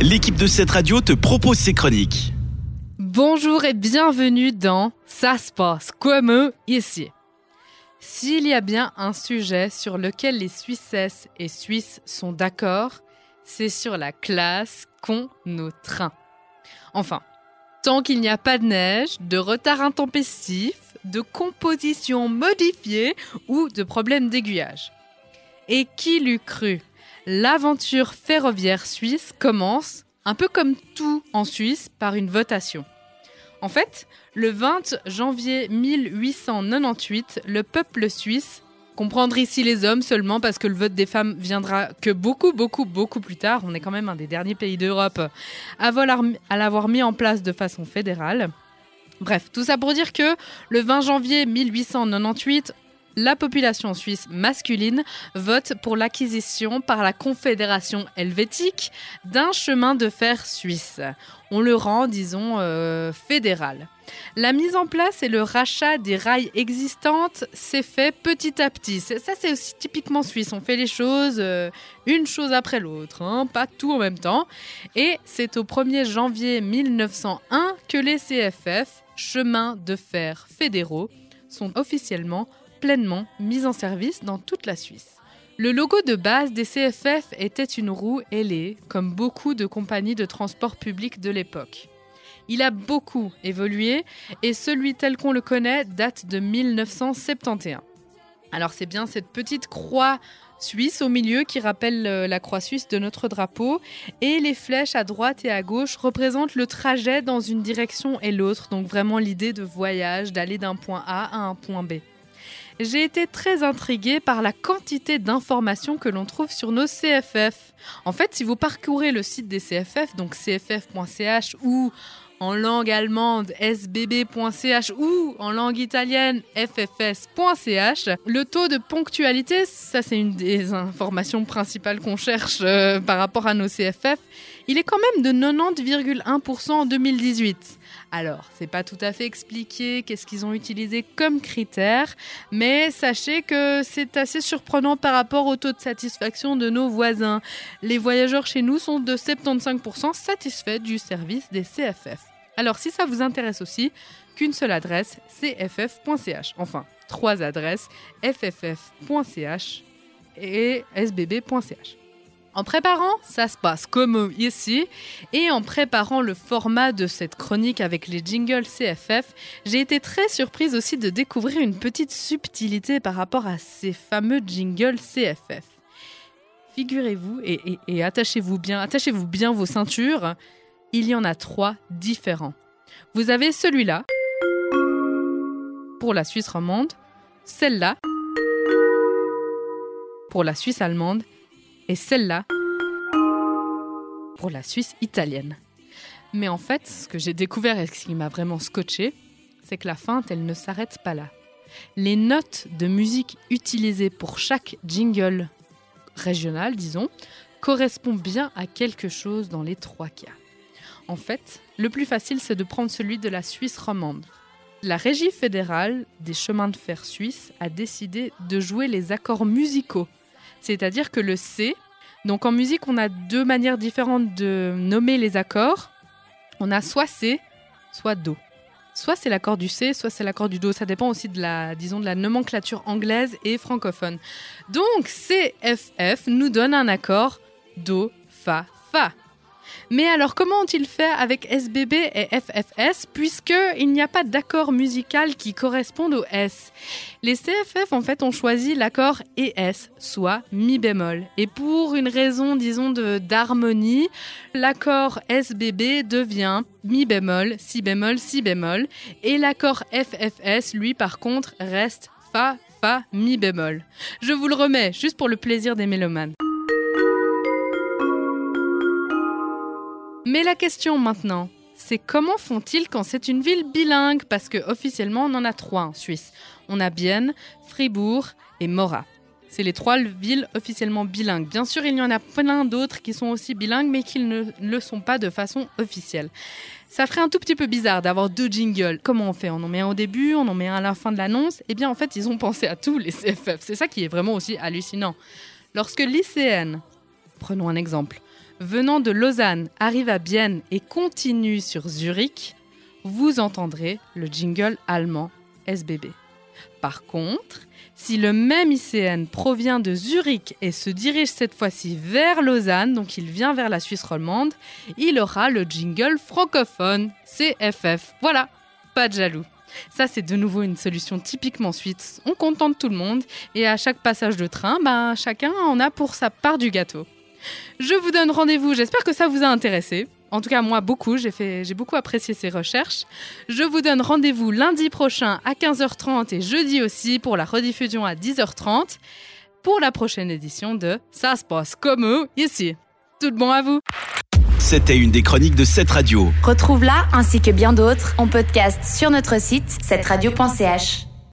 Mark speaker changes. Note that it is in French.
Speaker 1: l'équipe de cette radio te propose ses chroniques.
Speaker 2: Bonjour et bienvenue dans Ça se passe comme ici. S'il y a bien un sujet sur lequel les Suissesses et Suisses sont d'accord, c'est sur la classe qu'ont nos trains. Enfin, tant qu'il n'y a pas de neige, de retard intempestif, de composition modifiée ou de problèmes d'aiguillage. Et qui l'eût cru L'aventure ferroviaire suisse commence, un peu comme tout en Suisse, par une votation. En fait, le 20 janvier 1898, le peuple suisse, comprendre ici les hommes seulement parce que le vote des femmes viendra que beaucoup, beaucoup, beaucoup plus tard, on est quand même un des derniers pays d'Europe à l'avoir mis en place de façon fédérale. Bref, tout ça pour dire que le 20 janvier 1898, la population suisse masculine vote pour l'acquisition par la Confédération helvétique d'un chemin de fer suisse. On le rend, disons, euh, fédéral. La mise en place et le rachat des rails existantes s'est fait petit à petit. Ça, c'est aussi typiquement suisse. On fait les choses euh, une chose après l'autre, hein, pas tout en même temps. Et c'est au 1er janvier 1901 que les CFF, chemins de fer fédéraux, sont officiellement pleinement mis en service dans toute la Suisse. Le logo de base des CFF était une roue ailée, comme beaucoup de compagnies de transport public de l'époque. Il a beaucoup évolué et celui tel qu'on le connaît date de 1971. Alors c'est bien cette petite croix suisse au milieu qui rappelle euh, la croix suisse de notre drapeau et les flèches à droite et à gauche représentent le trajet dans une direction et l'autre, donc vraiment l'idée de voyage, d'aller d'un point A à un point B j'ai été très intriguée par la quantité d'informations que l'on trouve sur nos CFF. En fait, si vous parcourez le site des CFF, donc cff.ch ou en langue allemande sbb.ch ou en langue italienne ffs.ch. Le taux de ponctualité, ça c'est une des informations principales qu'on cherche euh, par rapport à nos CFF, il est quand même de 90,1% en 2018. Alors, c'est pas tout à fait expliqué qu'est-ce qu'ils ont utilisé comme critère, mais sachez que c'est assez surprenant par rapport au taux de satisfaction de nos voisins. Les voyageurs chez nous sont de 75% satisfaits du service des CFF. Alors si ça vous intéresse aussi, qu'une seule adresse, cff.ch. Enfin, trois adresses, fff.ch et sbb.ch. En préparant, ça se passe comme ici, et en préparant le format de cette chronique avec les jingles CFF, j'ai été très surprise aussi de découvrir une petite subtilité par rapport à ces fameux jingles CFF. Figurez-vous et, et attachez-vous bien, attachez-vous bien vos ceintures. Il y en a trois différents. Vous avez celui-là. Pour la Suisse romande, celle-là. Pour la Suisse allemande et celle-là pour la Suisse italienne. Mais en fait, ce que j'ai découvert et ce qui m'a vraiment scotché, c'est que la feinte, elle ne s'arrête pas là. Les notes de musique utilisées pour chaque jingle régional, disons, correspondent bien à quelque chose dans les trois cas. En fait, le plus facile, c'est de prendre celui de la Suisse romande. La Régie fédérale des chemins de fer suisses a décidé de jouer les accords musicaux. C'est-à-dire que le C, donc en musique, on a deux manières différentes de nommer les accords. On a soit C, soit Do. Soit c'est l'accord du C, soit c'est l'accord du Do. Ça dépend aussi de la, disons, de la nomenclature anglaise et francophone. Donc CFF nous donne un accord Do, Fa, Fa. Mais alors, comment ont-ils fait avec SBB et FFS puisqu'il n'y a pas d'accord musical qui corresponde au S? Les CFF, en fait, ont choisi l'accord ES, soit Mi bémol. Et pour une raison, disons, d'harmonie, l'accord SBB devient Mi bémol, Si bémol, Si bémol. Et l'accord FFS, lui, par contre, reste Fa, Fa, Mi bémol. Je vous le remets, juste pour le plaisir des mélomanes. Mais la question maintenant, c'est comment font-ils quand c'est une ville bilingue? Parce que officiellement, on en a trois en Suisse. On a Bienne, Fribourg et Mora. C'est les trois villes officiellement bilingues. Bien sûr, il y en a plein d'autres qui sont aussi bilingues, mais qui ne le sont pas de façon officielle. Ça ferait un tout petit peu bizarre d'avoir deux jingles. Comment on fait? On en met un au début, on en met un à la fin de l'annonce. Eh bien, en fait, ils ont pensé à tous les CFF. C'est ça qui est vraiment aussi hallucinant. Lorsque l'ICN, prenons un exemple, venant de Lausanne arrive à Bienne et continue sur Zurich, vous entendrez le jingle allemand SBB. Par contre, si le même ICN provient de Zurich et se dirige cette fois-ci vers Lausanne, donc il vient vers la Suisse romande, il aura le jingle francophone CFF. Voilà, pas de jaloux. Ça, c'est de nouveau une solution typiquement suisse. On contente tout le monde et à chaque passage de train, ben, chacun en a pour sa part du gâteau. Je vous donne rendez-vous, j'espère que ça vous a intéressé. En tout cas, moi, beaucoup. J'ai, fait, j'ai beaucoup apprécié ces recherches. Je vous donne rendez-vous lundi prochain à 15h30 et jeudi aussi pour la rediffusion à 10h30 pour la prochaine édition de Ça se passe comme ici. Tout bon à vous.
Speaker 1: C'était une des chroniques de cette radio.
Speaker 3: Retrouve-la ainsi que bien d'autres en podcast sur notre site cette radio.ch.